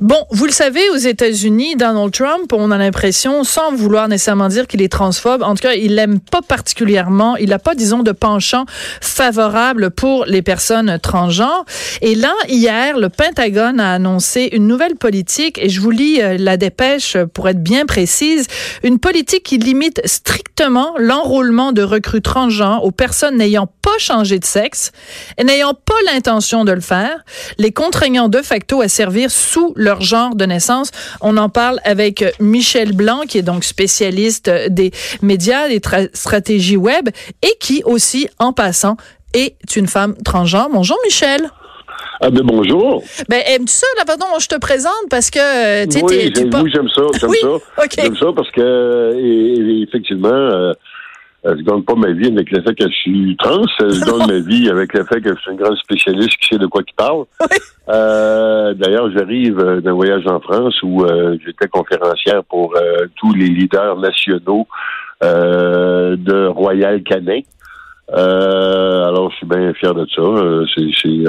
Bon, vous le savez, aux États-Unis, Donald Trump, on a l'impression, sans vouloir nécessairement dire qu'il est transphobe, en tout cas, il l'aime pas particulièrement. Il n'a pas, disons, de penchant favorable pour les personnes transgenres. Et là, hier, le Pentagone a annoncé une nouvelle politique, et je vous lis euh, la dépêche pour être bien précise, une politique qui limite strictement l'enrôlement de recrues transgenres aux personnes n'ayant pas changé de sexe et n'ayant pas l'intention de le faire, les contraignant de facto à servir sous leur genre de naissance. On en parle avec Michel Blanc, qui est donc spécialiste des médias, des stratégies web, et qui aussi, en passant, est une femme transgenre. Bonjour Michel. Ah ben bonjour. Ben aimes-tu ça? Là pardon, je te présente parce que euh, tu oui, oui, j'aime ça, j'aime oui? ça. J'aime ça parce que effectivement euh, je gagne pas ma vie avec le fait que je suis trans. Je gagne ma vie avec le fait que je suis un grand spécialiste qui sait de quoi il parle. Euh, D'ailleurs, j'arrive d'un voyage en France où euh, j'étais conférencière pour euh, tous les leaders nationaux euh, de Royal Canin. alors, je suis bien fier de ça. C'est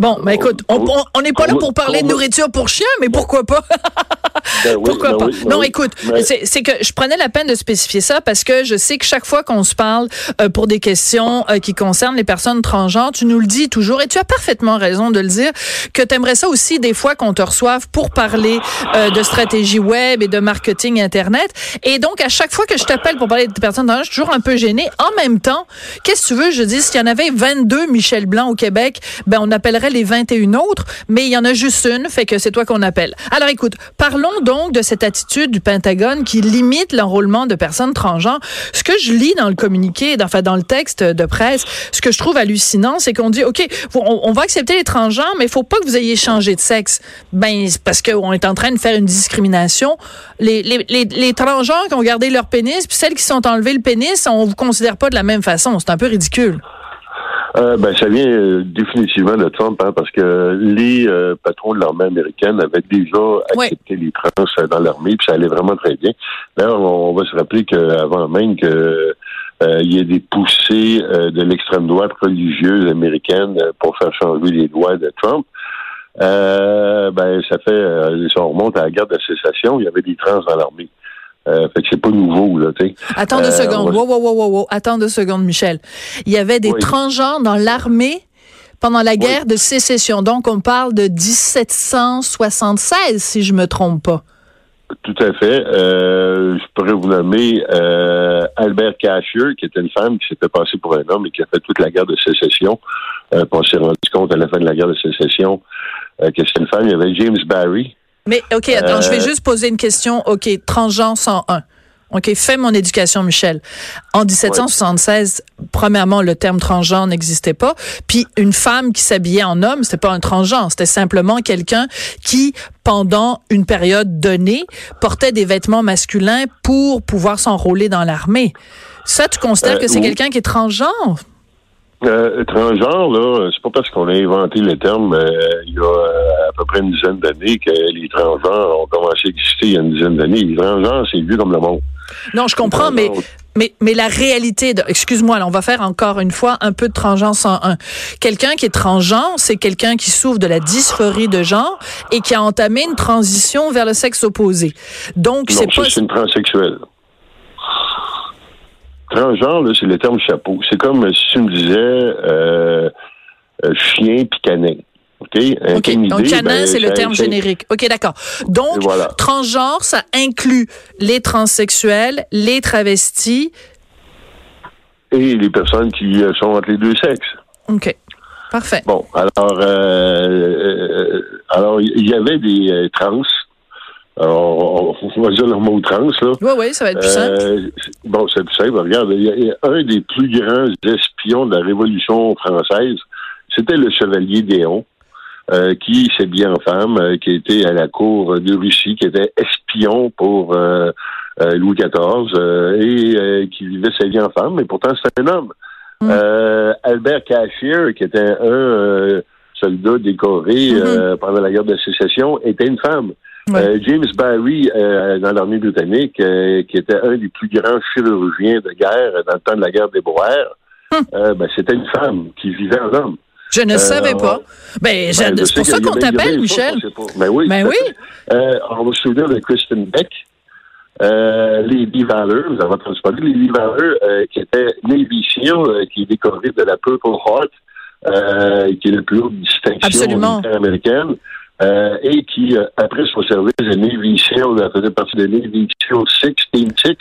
Bon, mais écoute, on n'est pas là pour parler de nourriture pour chiens, mais pourquoi pas? Ben oui, pourquoi ben pas? oui, ben non, oui. écoute, c'est que je prenais la peine de spécifier ça parce que je sais que chaque fois qu'on se parle euh, pour des questions euh, qui concernent les personnes transgenres, tu nous le dis toujours, et tu as parfaitement raison de le dire, que tu aimerais ça aussi des fois qu'on te reçoive pour parler euh, de stratégie web et de marketing Internet. Et donc, à chaque fois que je t'appelle pour parler de personnes transgenres, je suis toujours un peu gênée. En même temps, qu'est-ce que tu veux? Je dis, s'il y en avait 22 Michel Blanc au Québec, ben on appellerait les 21 autres, mais il y en a juste une, fait que c'est toi qu'on appelle. Alors écoute, parlons donc de cette attitude du Pentagone qui limite l'enrôlement de personnes transgenres. Ce que je lis dans le communiqué, dans- enfin dans le texte de presse, ce que je trouve hallucinant, c'est qu'on dit, OK, on, va accepter les transgenres, mais il faut pas que vous ayez changé de sexe. Ben, parce qu'on est en train de faire une discrimination. Les transgenres qui ont gardé leur pénis, puis celles qui sont enlevées le pénis, on vous considère pas de la même façon. C'est un peu ridicule. Euh, ben, ça vient euh, définitivement de Trump, hein, parce que les euh, patrons de l'armée américaine avaient déjà accepté les trans dans l'armée, puis ça allait vraiment très bien. D'ailleurs, on va se rappeler qu'avant même que il y ait des poussées de l'extrême droite religieuse américaine pour faire changer les lois de Trump. Euh, ben, ça fait, si on remonte à la guerre de sécession, il y avait des trans dans l'armée. Euh, fait que c'est pas nouveau, là, tu sais. Attends deux Euh, secondes. Wow, wow, wow, wow, wow. Attends deux secondes, Michel. Il y avait des Oui. transgenres dans l'armée pendant la guerre de sécession. Donc, on parle de 1776, si je me trompe pas. Tout à fait. Euh, je pourrais vous nommer euh, Albert Cashier, qui était une femme qui s'était passée pour un homme et qui a fait toute la guerre de sécession. Euh, on s'est rendu compte à la fin de la guerre de sécession euh, que c'était une femme. Il y avait James Barry. Mais, OK, attends, Euh, je vais juste poser une question. OK, transgenre 101. OK, fais mon éducation, Michel. En 1776, premièrement, le terme transgenre n'existait pas. Puis une femme qui s'habillait en homme, c'était pas un transgenre, c'était simplement quelqu'un qui, pendant une période donnée, portait des vêtements masculins pour pouvoir s'enrôler dans l'armée. Ça, tu considères Euh, que c'est oui. quelqu'un qui est transgenre? Euh, transgenre, là, c'est pas parce qu'on a inventé le terme euh, il y a euh, à peu près une dizaine d'années que les transgenres ont commencé à exister il y a une dizaine d'années. Les transgenres, c'est vieux comme le monde. Non, je comprends, mais, mais, mais la réalité, de, excuse-moi, on va faire encore une fois un peu de transgenre 101. Quelqu'un qui est transgenre, c'est quelqu'un qui souffre de la dysphorie de genre et qui a entamé une transition vers le sexe opposé. Donc, c'est pas... c'est une transsexuelle. Transgenre, là, c'est le terme chapeau. C'est comme euh, si tu me disais euh, euh, chien puis canin. OK? Donc canin, ben, c'est le terme générique. OK, d'accord. Donc, voilà. transgenre, ça inclut les transsexuels, les travestis. Et les personnes qui sont entre les deux sexes. OK, parfait. Bon, alors, euh, alors il y avait des trans. Alors, on, on va dire le mot là. Oui, oui, ça va être plus simple. Euh, bon, c'est plus simple. Regarde, il y a- il y a un des plus grands espions de la Révolution française, c'était le chevalier Déon. qui s'est bien en femme, qui était à la cour de Russie, qui était espion pour Louis XIV et qui vivait sa vie en femme, mais pourtant c'est un homme. Mm. Albert Cashier, qui était un soldat décoré mm-hmm. pendant la guerre de sécession, était une femme. Euh, James Barry, euh, dans l'armée britannique, euh, qui était un des plus grands chirurgiens de guerre dans le temps de la guerre des Boers, hum. ben, c'était une femme qui vivait en homme. Je ne savais pas. Ben, ben c'est pour ça qu'on t'appelle, Michel. Ben oui. Ben oui. on va se souvenir de Kristen Beck. Lady Valor, vous avez entendu parler, Lady Valor, qui était Navy SEAL, qui est décorée de la Purple Heart, qui est la plus haute distinction américaine. Euh, et qui, euh, après son service de Navy SEAL, faisait partie de Navy SEAL 6, Team 6,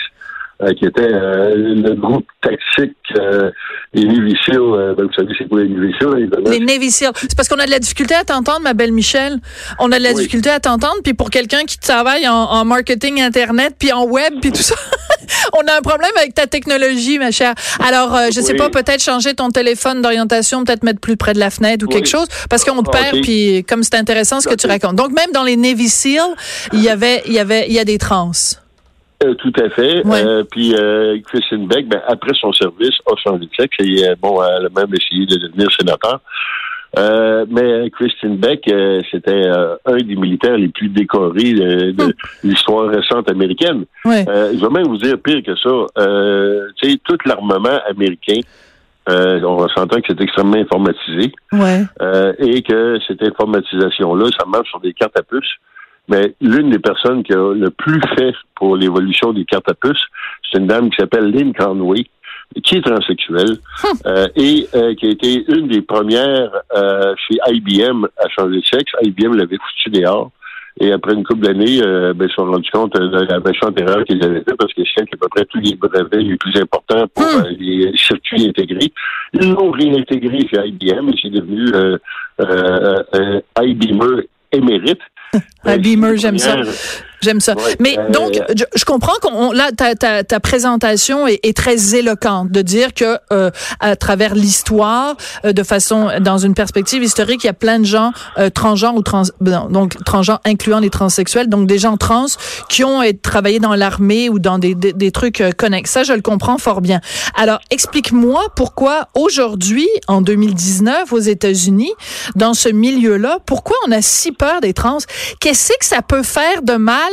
euh, qui était le groupe tactique des Navy SEAL. Ben, vous savez, c'est quoi les Navy SEAL? Évidemment. Les Navy SEAL. C'est parce qu'on a de la difficulté à t'entendre, ma belle Michel. On a de la difficulté à t'entendre, puis pour quelqu'un qui travaille en, en marketing Internet, puis en web, puis tout ça... on a un problème avec ta technologie, ma chère. Alors, euh, je sais pas, peut-être changer ton téléphone d'orientation, peut-être mettre plus près de la fenêtre ou quelque chose, parce qu'on te perd. Puis, comme c'est intéressant ce que tu racontes. Donc, même dans les Navy SEAL, il y avait, il y avait, il y a des trans. Euh, tout à fait. Euh, puis Christine Beck, ben, après son service, a changé de sexe et bon, elle a même essayé de devenir sénateur. Euh, mais Christian Beck, euh, c'était euh, un des militaires les plus décorés de, hum. l'histoire récente américaine. je vais même vous dire pire que ça. tu sais, tout l'armement américain, on s'entend que c'est extrêmement informatisé. et que cette informatisation-là, ça marche sur des cartes à puce. Mais l'une des personnes qui a le plus fait pour l'évolution des cartes à puce, c'est une dame qui s'appelle Lynn Conway, qui est transsexuelle hum. euh, et euh, qui a été une des premières euh, chez IBM à changer de sexe. IBM l'avait foutu dehors. Et après une couple d'années, ben, ils se sont rendus compte de la méchante erreur qu'ils avaient fait parce que c'est à peu près tous les brevets les plus importants pour hum. les circuits intégrés. Ils l'ont réintégré chez IBM et c'est devenu euh, IBM émérite. IBM, j'aime ça. J'aime ça. Mais euh, donc, je, comprends qu'on là ta, ta, ta présentation est, est, très éloquente de dire que euh, à travers l'histoire, euh, de façon dans une perspective historique, il y a plein de gens euh, transgenres ou trans donc transgenres incluant les transsexuels, donc des gens trans qui ont travaillé dans l'armée ou dans des, des, des trucs connexes. Ça, je le comprends fort bien. Alors, explique-moi pourquoi aujourd'hui, en 2019, aux États-Unis, dans ce milieu-là, pourquoi on a si peur des trans? Qu'est-ce que ça peut faire de mal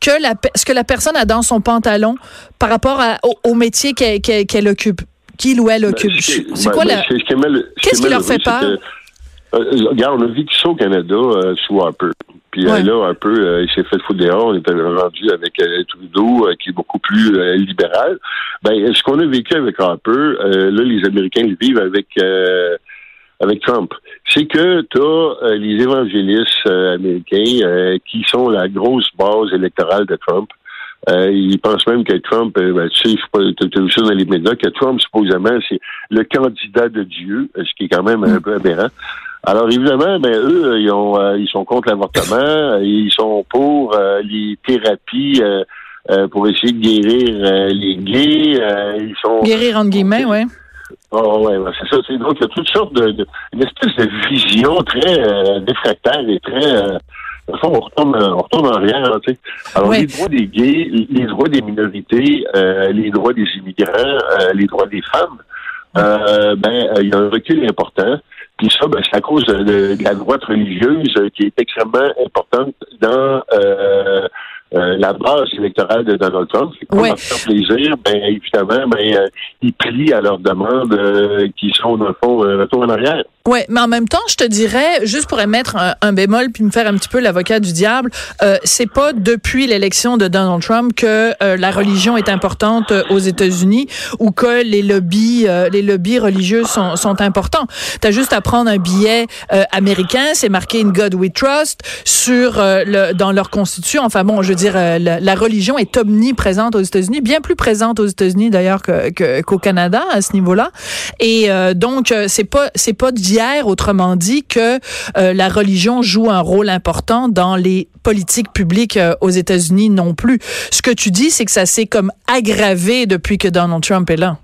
que la, ce que la personne a dans son pantalon par rapport au, métier qu'elle occupe, qu'il ou elle ben, occupe. c'est quoi la... Qu'est-ce qui leur fait peur? Euh, regarde, on a vécu ça au Canada euh, sous Harper. Puis euh, là, un peu, il s'est fait foutre dehors. On était rendu avec Trudeau, qui est beaucoup plus libéral. Ben, ce qu'on a vécu avec Harper, là, les Américains le vivent avec avec Trump, c'est que tu as euh, les évangélistes euh, américains euh, qui sont la grosse base électorale de Trump. ils pensent même que Trump, ben, tu sais, tu as vu ça dans les médias, que Trump, supposément, c'est le candidat de Dieu, ce qui est quand même un peu aberrant. Alors évidemment, ben eux, ils ont ils sont contre l'avortement, ils sont pour les thérapies pour essayer de guérir les gays, ils sont guérir entre guillemets, ouais. Oh, ouais, c'est ça. C'est, donc, il y a toutes sortes de, une espèce de vision très euh, défractaire et très. Euh, on retourne, on retourne en arrière. Tu sais. Alors, les droits des gays, les droits des minorités, euh, les droits des immigrants, euh, les droits des femmes, euh, ben, il y a un recul important. Puis ça, ben, c'est à cause de, la droite religieuse qui est extrêmement importante dans euh, la base électorale de Donald Trump. C'est pour leur faire plaisir, ben, évidemment, ben, euh, ils plient à leurs demandes euh, qui sont, dans le fond, retour en arrière. Ouais, mais en même temps, je te dirais, juste pour émettre un, bémol puis me faire un petit peu l'avocat du diable, euh, c'est pas depuis l'élection de Donald Trump que euh, la religion est importante euh, aux États-Unis ou que les lobbies, euh, les lobbies religieux sont, sont importants. T'as juste à prendre un billet américain, c'est marqué In God We Trust sur le, dans leur constitution. Enfin bon, je veux dire, la, la, religion est omniprésente aux États-Unis, bien plus présente aux États-Unis d'ailleurs qu'au que, Canada à ce niveau-là. Et donc c'est pas c'est pas autrement dit, que euh, la religion joue un rôle important dans les politiques publiques euh, aux États-Unis non plus. Ce que tu dis, c'est que ça s'est comme aggravé depuis que Donald Trump est là.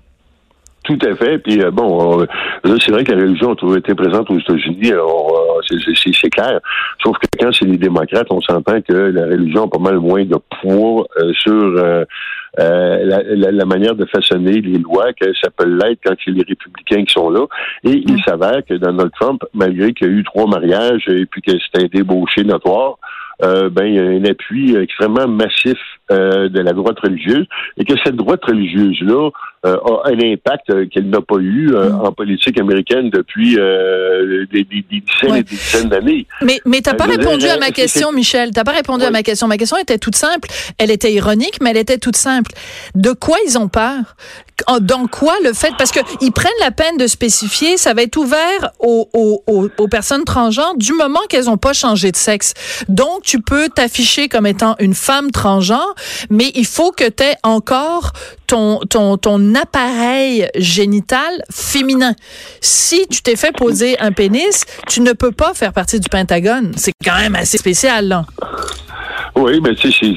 Tout à fait. Puis euh, bon, c'est vrai que la religion a toujours été présente aux États-Unis. C'est clair. Sauf que quand c'est les démocrates, on s'entend que la religion a pas mal moins de poids sur la, manière de façonner les lois que ça peut l'être quand c'est les républicains qui sont là. Et il s'avère que Donald Trump, malgré qu'il y a eu trois mariages et puis que c'était un débauché notoire, euh, ben, il y a un appui extrêmement massif euh, de la droite religieuse et que cette droite religieuse-là euh, a un impact qu'elle n'a pas eu mm. en politique américaine depuis des, dizaines et des dizaines d'années. Mais, mais t'as pas répondu à ma question, Michel. T'as pas répondu à ma question. Ma question était toute simple. Elle était ironique, mais elle était toute simple. De quoi ils ont peur? Dans quoi le fait, parce que ils prennent la peine de spécifier, ça va être ouvert aux, aux, aux, personnes transgenres du moment qu'elles n'ont pas changé de sexe. Donc, tu peux t'afficher comme étant une femme transgenre, mais il faut que tu aies encore ton, ton, ton appareil génital féminin. Si tu t'es fait poser un pénis, tu ne peux pas faire partie du Pentagone. C'est quand même assez spécial, là. Oui, mais tu sais,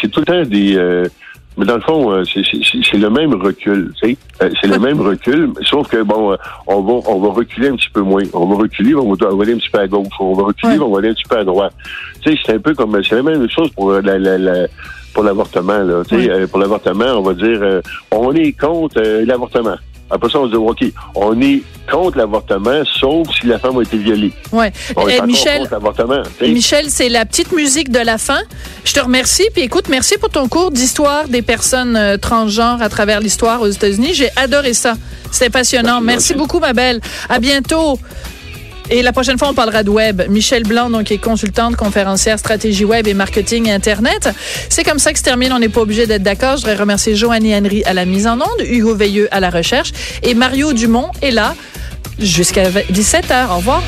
c'est tout le temps des... Euh, mais dans le fond, euh, c'est le même recul, tu sais. Euh, c'est le même recul, sauf que bon, on va on va reculer un petit peu moins. On va reculer, on va, aller un petit peu à gauche. On va reculer, on va aller un petit peu à droite. Tu sais, c'est un peu comme c'est la même chose pour la, la, la pour l'avortement. Là, sais, pour l'avortement, on va dire on est contre l'avortement. Après ça, on se dit, OK, on est contre l'avortement, sauf si la femme a été violée. Oui. Eh, Michel, Michel, c'est la petite musique de la fin. Je te remercie. Puis écoute, merci pour ton cours d'histoire des personnes euh, transgenres à travers l'histoire aux États-Unis. J'ai adoré ça. C'était passionnant. merci beaucoup, ma belle. À bientôt. Et la prochaine fois, on parlera de web. Michel Blanc, donc, est consultante, conférencière, stratégie web et marketing Internet. C'est comme ça que se termine. On n'est pas obligé d'être d'accord. Je voudrais remercier Joannie Henry à la mise en onde, Hugo Veilleux à la recherche et Mario Dumont est là jusqu'à 17h. Au revoir.